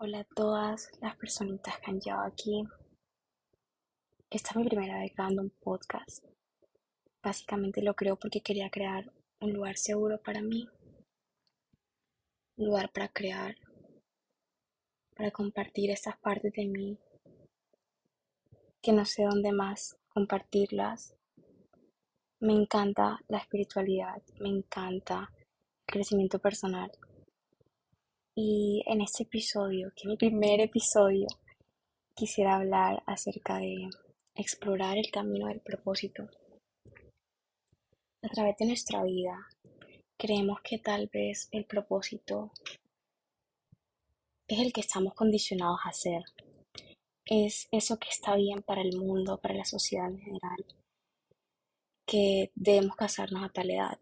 Hola a todas las personitas que han llegado aquí. Esta es mi primera vez grabando un podcast. Básicamente lo creo porque quería crear un lugar seguro para mí. Un lugar para crear, para compartir esas partes de mí que no sé dónde más compartirlas. Me encanta la espiritualidad, me encanta el crecimiento personal y en este episodio, que es mi primer episodio, quisiera hablar acerca de explorar el camino del propósito. A través de nuestra vida, creemos que tal vez el propósito es el que estamos condicionados a hacer. Es eso que está bien para el mundo, para la sociedad en general. Que debemos casarnos a tal edad,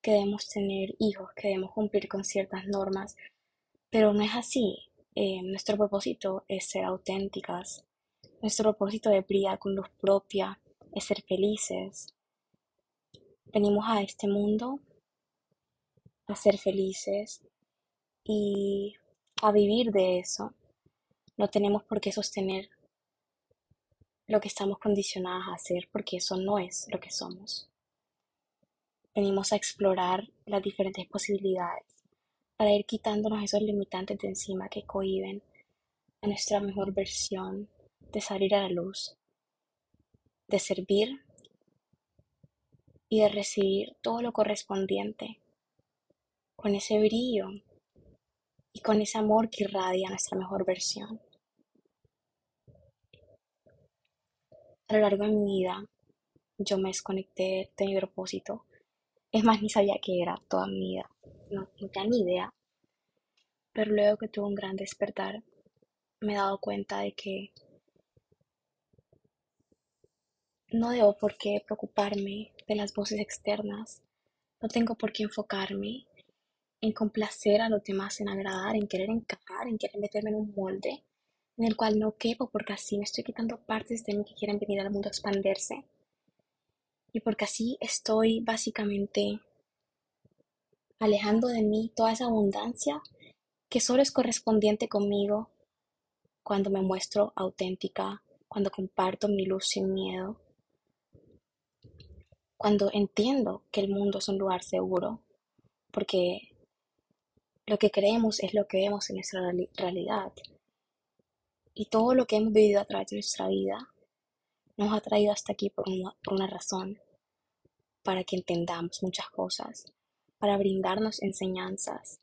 que debemos tener hijos, que debemos cumplir con ciertas normas pero no es así. Eh, nuestro propósito es ser auténticas. Nuestro propósito de brillar con luz propia, es ser felices. Venimos a este mundo a ser felices y a vivir de eso. No tenemos por qué sostener lo que estamos condicionadas a hacer porque eso no es lo que somos. Venimos a explorar las diferentes posibilidades para ir quitándonos esos limitantes de encima que cohiben a nuestra mejor versión de salir a la luz, de servir y de recibir todo lo correspondiente con ese brillo y con ese amor que irradia nuestra mejor versión. A lo largo de mi vida yo me desconecté de mi propósito. Es más, ni sabía qué era toda mi vida no, tenía ni idea. Pero luego que tuve un gran despertar, me he dado cuenta de que no debo por qué preocuparme de las voces externas. No tengo por qué enfocarme en complacer a los demás, en agradar, en querer encajar, en querer meterme en un molde en el cual no quepo porque así me estoy quitando partes de mí que quieren venir al mundo a expandirse. Y porque así estoy básicamente alejando de mí toda esa abundancia que solo es correspondiente conmigo cuando me muestro auténtica, cuando comparto mi luz sin miedo, cuando entiendo que el mundo es un lugar seguro, porque lo que creemos es lo que vemos en nuestra realidad. Y todo lo que hemos vivido a través de nuestra vida nos ha traído hasta aquí por una, razón, para que entendamos muchas cosas, para brindarnos enseñanzas,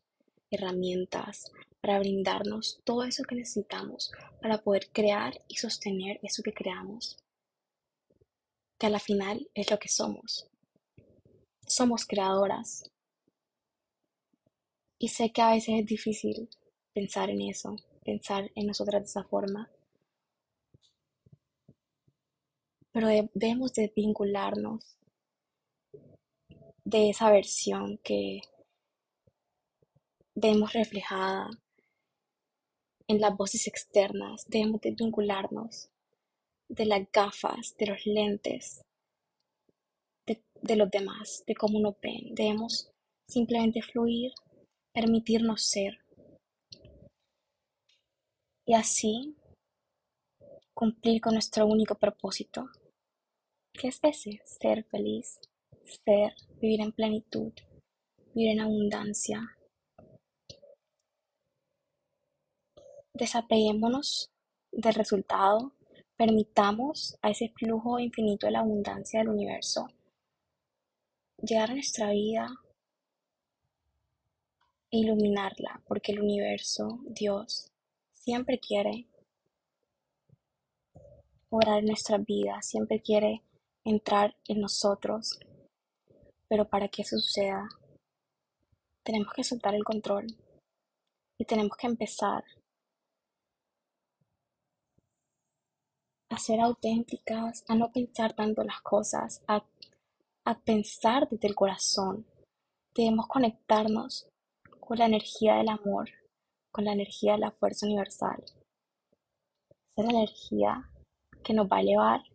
herramientas, para brindarnos todo eso que necesitamos para poder crear y sostener eso que creamos, que a la final es lo que somos. Somos creadoras. Y sé que a veces es difícil pensar en eso, pensar en nosotras de esa forma. Pero debemos de vincularnos de esa versión que vemos reflejada en las voces externas, debemos de vincularnos de las gafas, de los lentes, de, de los demás, de cómo nos ven. Debemos simplemente fluir, permitirnos ser. Y así cumplir con nuestro único propósito, que es ese, ser feliz ser, vivir en plenitud, vivir en abundancia. Desapeguémonos del resultado, permitamos a ese flujo infinito de la abundancia del universo llegar a nuestra vida e iluminarla, porque el universo, Dios, siempre quiere orar en nuestra vida, siempre quiere entrar en nosotros pero para que suceda, tenemos que soltar el control y tenemos que empezar a ser auténticas, a no pensar tanto las cosas, a, a pensar desde el corazón. Debemos conectarnos con la energía del amor, con la energía de la fuerza universal. Esa es la energía que nos va a elevar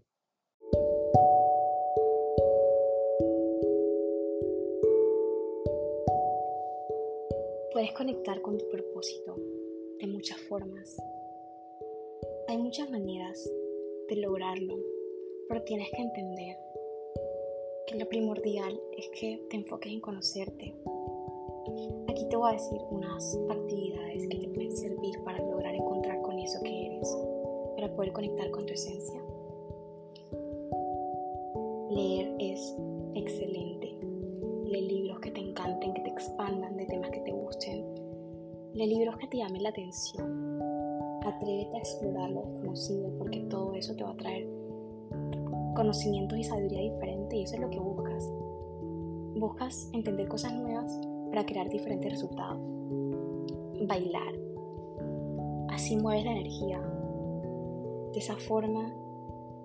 puedes conectar con tu propósito de muchas formas. Hay muchas maneras de lograrlo, pero tienes que entender que lo primordial es que te enfoques en conocerte. Aquí te voy a decir unas actividades que te pueden servir para lograr encontrar con eso que eres, para poder conectar con tu esencia. Leer es excelente. Lee libros que te encanten, que te expandan de temas que te gusten. Lee libros que te llamen la atención. Atrévete a explorar lo desconocido porque todo eso te va a traer conocimientos y sabiduría diferente y eso es lo que buscas. Buscas entender cosas nuevas para crear diferentes resultados. Bailar. Así mueves la energía. De esa forma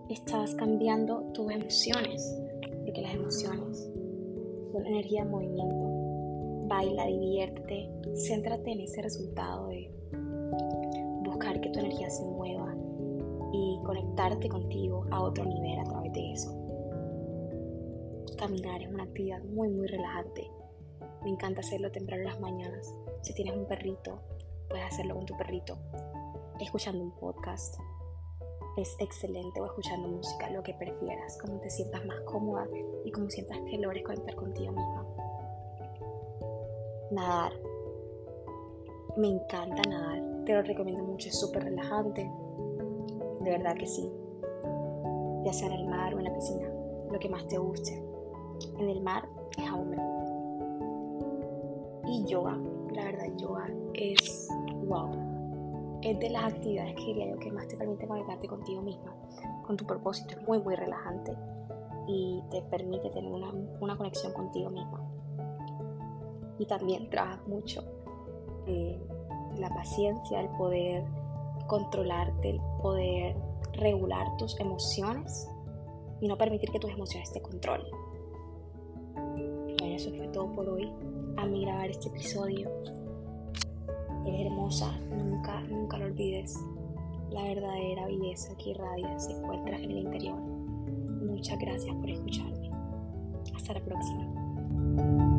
estás cambiando tus emociones, porque las emociones son energía en movimiento. Baila, diviértete, céntrate en ese resultado de buscar que tu energía se mueva y conectarte contigo a otro nivel a través de eso. Caminar es una actividad muy muy relajante. Me encanta hacerlo temprano en las mañanas. Si tienes un perrito, puedes hacerlo con tu perrito. Escuchando un podcast. Es excelente o escuchando música, lo que prefieras, como te sientas más cómoda y como sientas que logres conectar contigo misma. Nadar. Me encanta nadar. Te lo recomiendo mucho, es súper relajante de verdad que sí. Ya sea en el mar o en la piscina, lo que más te guste. En el mar es aún. Y yoga, la verdad, yoga es wow. Es de las actividades que diría yo que más te permite conectarte contigo misma, con tu propósito. Es muy, muy relajante y te permite tener una, una conexión contigo misma. Y también trabajas mucho eh, la paciencia, el poder controlarte, el poder regular tus emociones y no permitir que tus emociones te controlen. Bueno, eso fue todo por hoy. A mí grabar este episodio. Eres hermosa, nunca, nunca lo olvides. La verdadera belleza que irradia se encuentra en el interior. Muchas gracias por escucharme. Hasta la próxima.